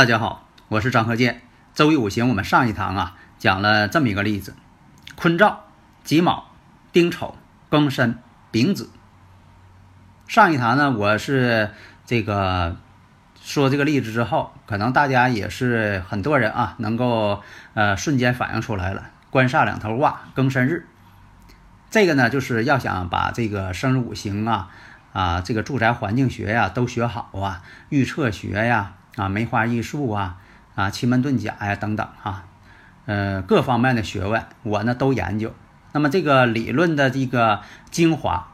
大家好，我是张鹤剑。周易五行，我们上一堂啊讲了这么一个例子：坤兆、己卯、丁丑、庚申、丙子。上一堂呢，我是这个说这个例子之后，可能大家也是很多人啊能够呃瞬间反应出来了。官煞两头挂，庚申日，这个呢就是要想把这个生日五行啊啊这个住宅环境学呀都学好啊，预测学呀。啊梅花易数啊，啊，奇门遁甲呀，等等啊，呃，各方面的学问我呢都研究。那么这个理论的这个精华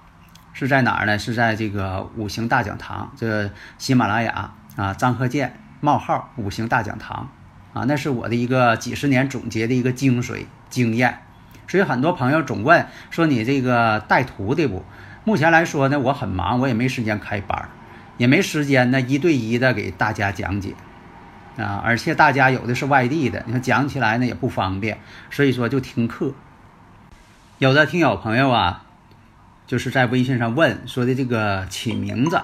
是在哪儿呢？是在这个五行大讲堂，这喜马拉雅啊，张鹤剑冒号五行大讲堂啊，那是我的一个几十年总结的一个精髓经验。所以很多朋友总问说你这个带徒弟不？目前来说呢，我很忙，我也没时间开班儿。也没时间呢，一对一的给大家讲解，啊，而且大家有的是外地的，你说讲起来呢也不方便，所以说就听课。有的听友朋友啊，就是在微信上问说的这个起名字，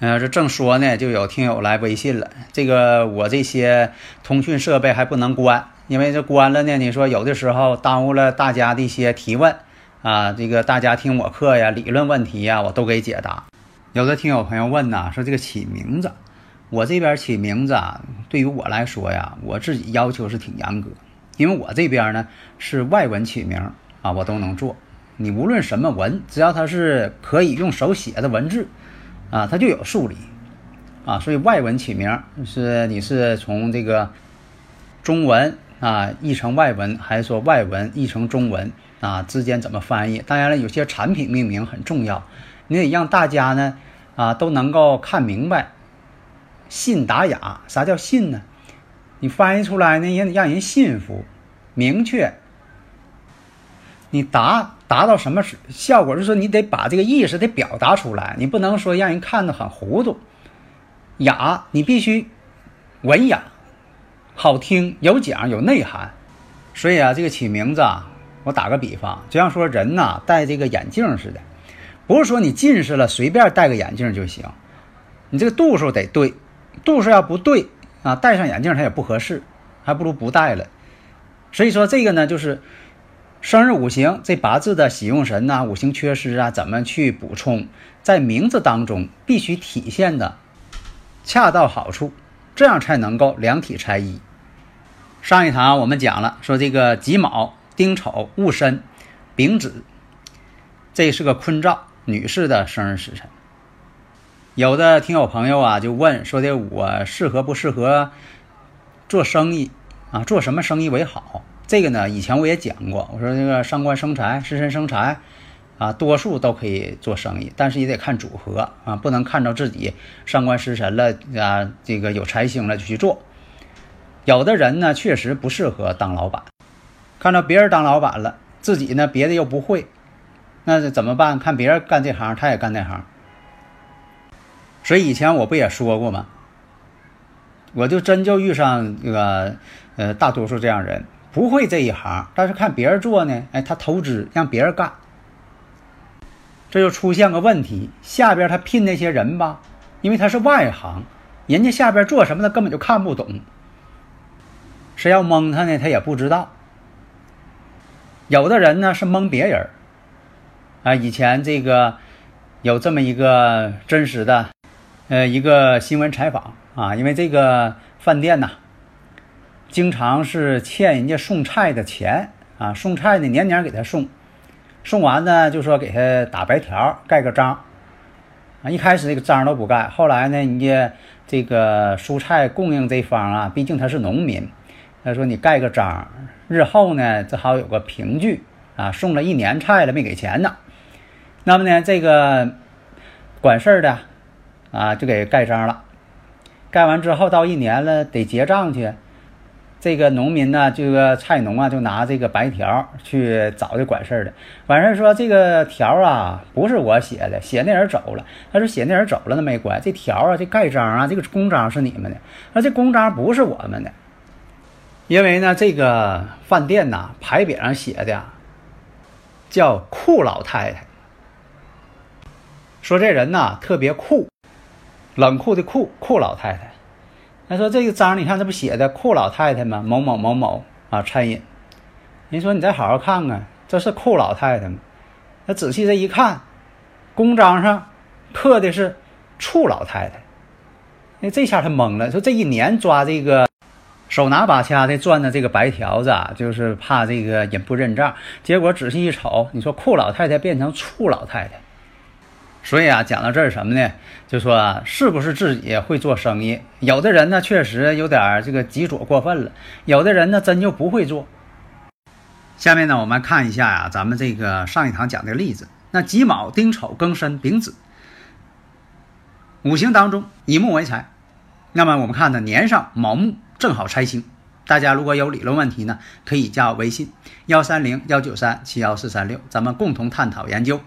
呃，这正说呢，就有听友来微信了。这个我这些通讯设备还不能关，因为这关了呢，你说有的时候耽误了大家的一些提问啊，这个大家听我课呀，理论问题呀，我都给解答。有的听友朋友问呐，说这个起名字，我这边起名字啊，对于我来说呀，我自己要求是挺严格，因为我这边呢是外文起名啊，我都能做。你无论什么文，只要它是可以用手写的文字啊，它就有数理啊。所以外文起名是你是从这个中文啊译成外文，还是说外文译成中文啊之间怎么翻译？当然了，有些产品命名很重要。你得让大家呢，啊，都能够看明白。信达雅，啥叫信呢？你翻译出来呢，也得让人信服、明确。你达达到什么效果？就是说，你得把这个意思得表达出来，你不能说让人看得很糊涂。雅，你必须文雅、好听、有讲、有内涵。所以啊，这个起名字啊，我打个比方，就像说人呐戴这个眼镜似的。不是说你近视了随便戴个眼镜就行，你这个度数得对，度数要不对啊，戴上眼镜它也不合适，还不如不戴了。所以说这个呢，就是生日五行这八字的喜用神呐，五行缺失啊，怎么去补充，在名字当中必须体现的恰到好处，这样才能够两体裁衣。上一堂我们讲了，说这个己卯、丁丑、戊申、丙子，这是个坤兆。女士的生日时辰，有的听友朋友啊就问说的我适合不适合做生意啊？做什么生意为好？这个呢，以前我也讲过，我说这个伤官生财，食神生财啊，多数都可以做生意，但是也得看组合啊，不能看着自己上官食神了啊，这个有财星了就去做。有的人呢，确实不适合当老板，看到别人当老板了，自己呢别的又不会。那怎么办？看别人干这行，他也干那行。所以以前我不也说过吗？我就真就遇上这个呃大多数这样人，不会这一行，但是看别人做呢，哎，他投资让别人干，这就出现个问题。下边他聘那些人吧，因为他是外行，人家下边做什么他根本就看不懂，谁要蒙他呢？他也不知道。有的人呢是蒙别人。啊，以前这个有这么一个真实的，呃，一个新闻采访啊，因为这个饭店呐，经常是欠人家送菜的钱啊，送菜呢年年给他送，送完呢就说给他打白条盖个章，啊，一开始这个章都不盖，后来呢人家这个蔬菜供应这方啊，毕竟他是农民，他说你盖个章，日后呢正好有个凭据啊，送了一年菜了没给钱呢。那么呢，这个管事儿的啊就给盖章了，盖完之后到一年了得结账去。这个农民呢，这个菜农啊，就拿这个白条去找这管事儿的。管事儿说：“这个条啊，不是我写的，写那人走了。”他说：“写那人走了，那没关系。这条啊，这盖章啊，这个公章是你们的。那这公章不是我们的，因为呢，这个饭店呐，牌匾上写的叫酷老太太，说这人呐特别酷，冷酷的酷，酷老太太。”他说：“这个章，你看这不写的酷老太太吗？某某某某啊，餐饮。人说你再好好看看，这是酷老太太吗？他仔细这一看，公章上刻的是处老太太。那这下他懵了，说这一年抓这个手拿把掐的转的这个白条子，啊，就是怕这个人不认账。结果仔细一瞅，你说酷老太太变成处老太太。”所以啊，讲到这儿什么呢？就说是不是自己会做生意？有的人呢，确实有点这个急左过分了；有的人呢，真就不会做。下面呢，我们看一下呀，咱们这个上一堂讲的例子。那己卯、丁丑、庚申、丙子，五行当中以木为财。那么我们看呢，年上卯木正好财星。大家如果有理论问题呢，可以加我微信幺三零幺九三七幺四三六，咱们共同探讨研究。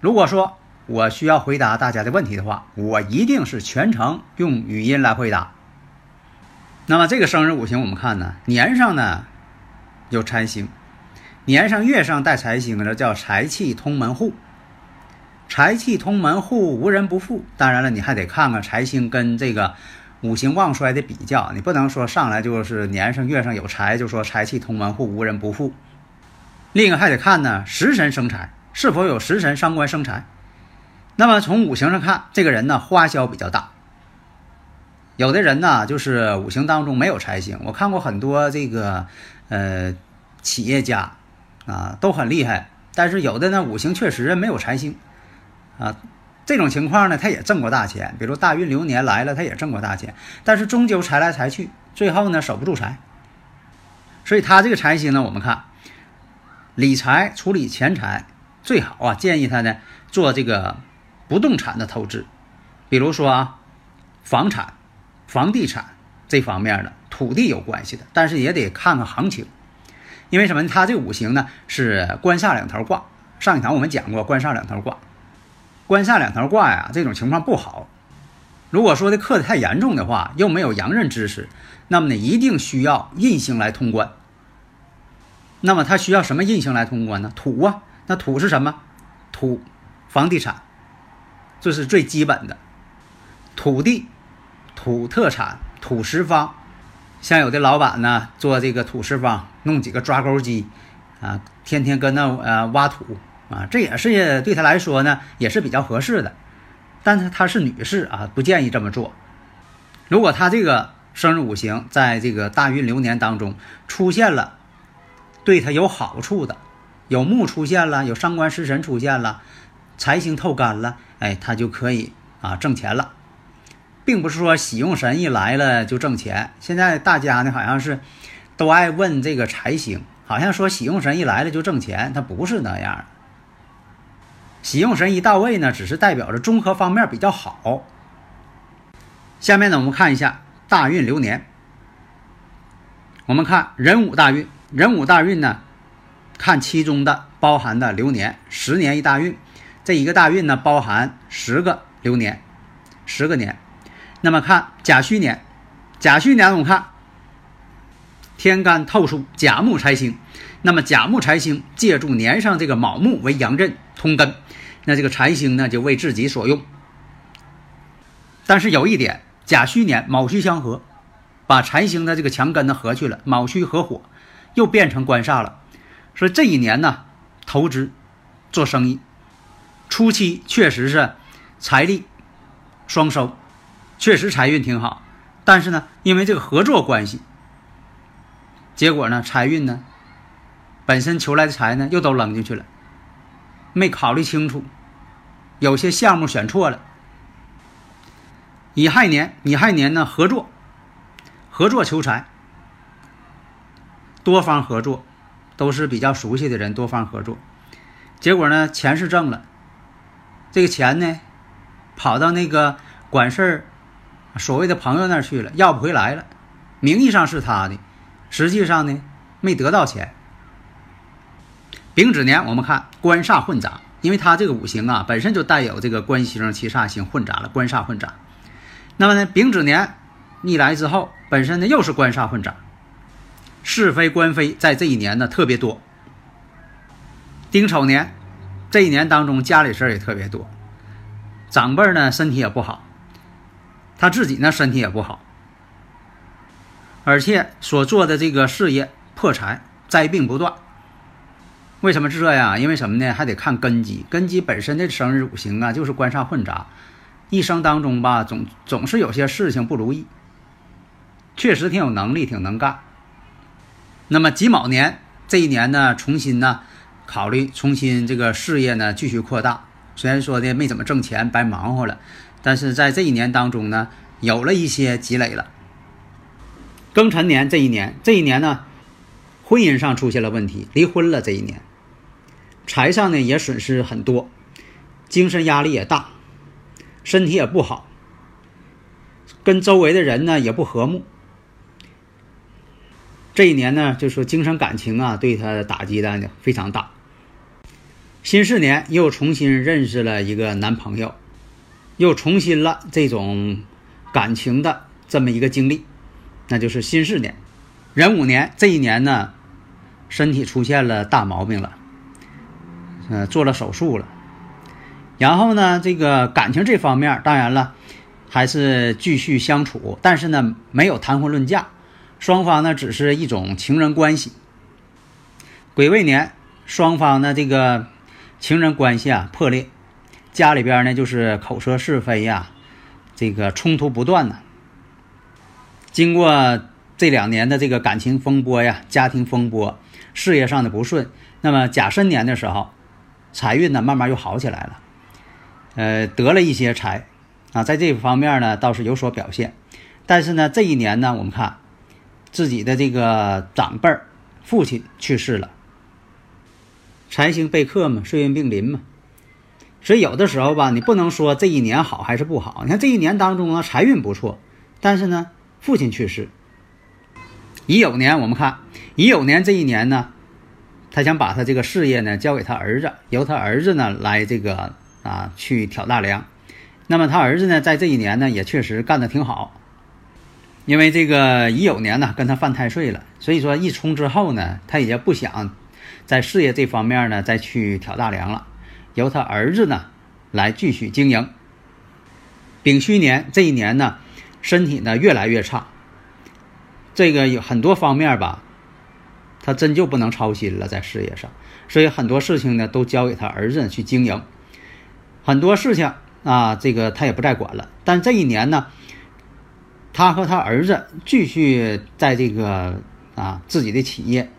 如果说，我需要回答大家的问题的话，我一定是全程用语音来回答。那么这个生日五行我们看呢，年上呢有财星，年上月上带财星的叫财气通门户，财气通门户无人不富。当然了，你还得看看财星跟这个五行旺衰的比较，你不能说上来就是年上月上有财就说财气通门户无人不富。另一个还得看呢，食神生财是否有食神伤官生财。那么从五行上看，这个人呢花销比较大。有的人呢就是五行当中没有财星，我看过很多这个呃企业家啊都很厉害，但是有的呢五行确实没有财星啊，这种情况呢他也挣过大钱，比如大运流年来了他也挣过大钱，但是终究财来财去，最后呢守不住财。所以他这个财星呢，我们看理财处理钱财最好啊，建议他呢做这个。不动产的投资，比如说啊，房产、房地产这方面的土地有关系的，但是也得看看行情，因为什么？它这五行呢是官煞两头挂。上一堂我们讲过官煞两头挂，官煞两头挂呀，这种情况不好。如果说的克的太严重的话，又没有阳刃支持，那么呢，一定需要印星来通关。那么它需要什么印星来通关呢？土啊，那土是什么？土，房地产。这是最基本的土地、土特产、土石方。像有的老板呢，做这个土石方，弄几个抓钩机，啊，天天搁那呃挖土啊，这也是对他来说呢，也是比较合适的。但是她是女士啊，不建议这么做。如果她这个生日五行在这个大运流年当中出现了，对她有好处的，有木出现了，有伤官食神出现了。财星透干了，哎，他就可以啊挣钱了，并不是说喜用神一来了就挣钱。现在大家呢好像是都爱问这个财星，好像说喜用神一来了就挣钱，它不是那样。喜用神一到位呢，只是代表着综合方面比较好。下面呢，我们看一下大运流年。我们看壬午大运，壬午大运呢，看其中的包含的流年，十年一大运。这一个大运呢，包含十个流年，十个年。那么看甲戌年，甲戌年我们看天干透出甲木财星，那么甲木财星借助年上这个卯木为阳刃通根，那这个财星呢就为自己所用。但是有一点，甲戌年卯戌相合，把财星的这个强根呢合去了，卯戌合火，又变成官煞了。所以这一年呢，投资做生意。初期确实是财力双收，确实财运挺好，但是呢，因为这个合作关系，结果呢，财运呢，本身求来的财呢，又都扔进去了，没考虑清楚，有些项目选错了。乙亥年，乙亥年呢，合作，合作求财，多方合作，都是比较熟悉的人，多方合作。结果呢，钱是挣了，这个钱呢，跑到那个管事儿所谓的朋友那儿去了，要不回来了。名义上是他的，实际上呢，没得到钱。丙子年，我们看官煞混杂，因为他这个五行啊，本身就带有这个官星、七煞星混杂了，官煞混杂。那么呢，丙子年逆来之后，本身呢又是官煞混杂，是非官非在这一年呢特别多。丁丑年这一年当中，家里事儿也特别多，长辈呢身体也不好，他自己呢身体也不好，而且所做的这个事业破财，灾病不断。为什么是这样？因为什么呢？还得看根基。根基本身的生日五行啊，就是官煞混杂，一生当中吧，总总是有些事情不如意。确实挺有能力，挺能干。那么己卯年这一年呢，重新呢考虑重新这个事业呢继续扩大。虽然说的没怎么挣钱，白忙活了，但是在这一年当中呢，有了一些积累了。庚辰年这一年，这一年呢，婚姻上出现了问题，离婚了。这一年。财上呢也损失很多，精神压力也大，身体也不好，跟周围的人呢也不和睦。这一年呢，就说精神感情啊，对他的打击的非常大。辛巳年又重新认识了一个男朋友，又重新了这种感情的这么一个经历，那就是辛巳年。壬午年这一年呢，身体出现了大毛病了。嗯，做了手术了，然后呢，这个感情这方面，当然了，还是继续相处，但是呢，没有谈婚论嫁，双方呢，只是一种情人关系。癸未年，双方呢，这个情人关系啊破裂，家里边呢就是口舌是非呀，这个冲突不断呢。经过这两年的这个感情风波呀，家庭风波，事业上的不顺，那么甲申年的时候。财运呢，慢慢又好起来了，呃，得了一些财，啊，在这方面呢倒是有所表现。但是呢，这一年呢，我们看自己的这个长辈儿，父亲去世了，财星被克嘛，岁运并临嘛，所以有的时候吧，你不能说这一年好还是不好。你看这一年当中呢，财运不错，但是呢，父亲去世。乙酉年，我们看乙酉年这一年呢。他想把他这个事业呢交给他儿子，由他儿子呢来这个啊去挑大梁。那么他儿子呢在这一年呢也确实干得挺好，因为这个乙酉年呢跟他犯太岁了，所以说一冲之后呢他也不想在事业这方面呢再去挑大梁了，由他儿子呢来继续经营。丙戌年这一年呢身体呢越来越差，这个有很多方面吧。他真就不能操心了，在事业上，所以很多事情呢都交给他儿子去经营，很多事情啊，这个他也不再管了。但这一年呢，他和他儿子继续在这个啊自己的企业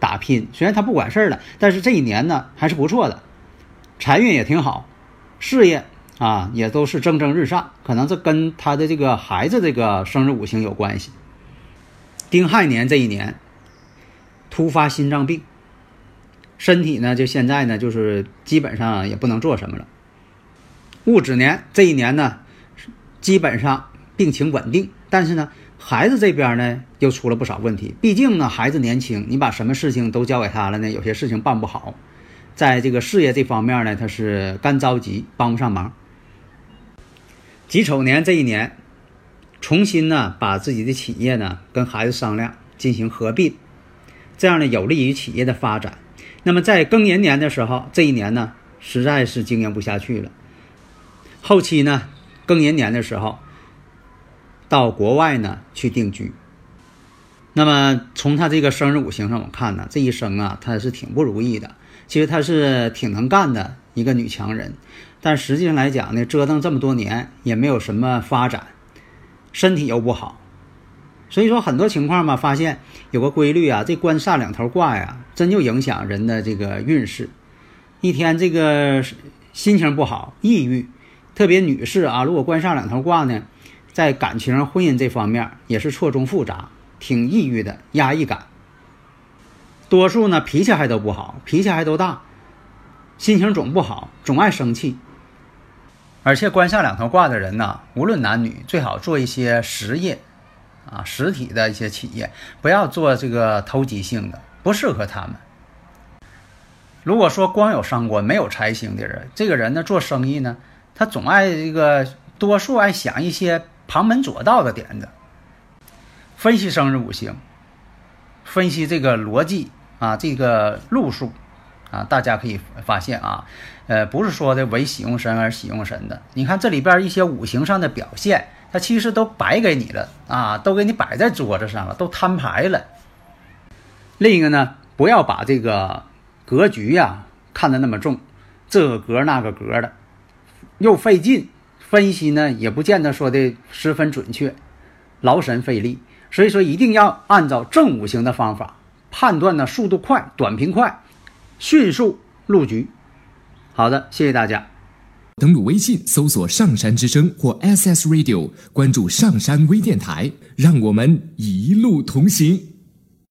打拼。虽然他不管事儿了，但是这一年呢还是不错的，财运也挺好，事业啊也都是蒸蒸日上。可能这跟他的这个孩子这个生日五行有关系。丁亥年这一年。突发心脏病，身体呢就现在呢就是基本上也不能做什么了。戊子年这一年呢，基本上病情稳定，但是呢孩子这边呢又出了不少问题。毕竟呢孩子年轻，你把什么事情都交给他了呢，有些事情办不好。在这个事业这方面呢，他是干着急，帮不上忙。己丑年这一年，重新呢把自己的企业呢跟孩子商量进行合并。这样呢，有利于企业的发展。那么在庚寅年的时候，这一年呢，实在是经营不下去了。后期呢，庚寅年的时候，到国外呢去定居。那么从他这个生日五行上我看呢，这一生啊，他是挺不如意的。其实他是挺能干的一个女强人，但实际上来讲呢，折腾这么多年也没有什么发展，身体又不好。所以说很多情况嘛，发现有个规律啊，这官煞两头挂呀，真就影响人的这个运势。一天这个心情不好，抑郁，特别女士啊，如果官煞两头挂呢，在感情、婚姻这方面也是错综复杂，挺抑郁的，压抑感。多数呢脾气还都不好，脾气还都大，心情总不好，总爱生气。而且官下两头挂的人呢，无论男女，最好做一些实业，啊，实体的一些企业，不要做这个投机性的，不适合他们。如果说光有伤官没有财星的人，这个人呢做生意呢，他总爱这个多数爱想一些旁门左道的点子。分析生日五行，分析这个逻辑啊，这个路数啊，大家可以发现啊，呃，不是说的为喜用神而喜用神的。你看这里边一些五行上的表现，它其实都摆给你了啊，都给你摆在桌子上了，都摊牌了。另一个呢，不要把这个。格局呀，看得那么重，这个格那个格的，又费劲，分析呢也不见得说的十分准确，劳神费力。所以说一定要按照正五行的方法判断呢，速度快，短平快，迅速入局。好的，谢谢大家。登录微信搜索“上山之声”或 SS Radio，关注上山微电台，让我们一路同行。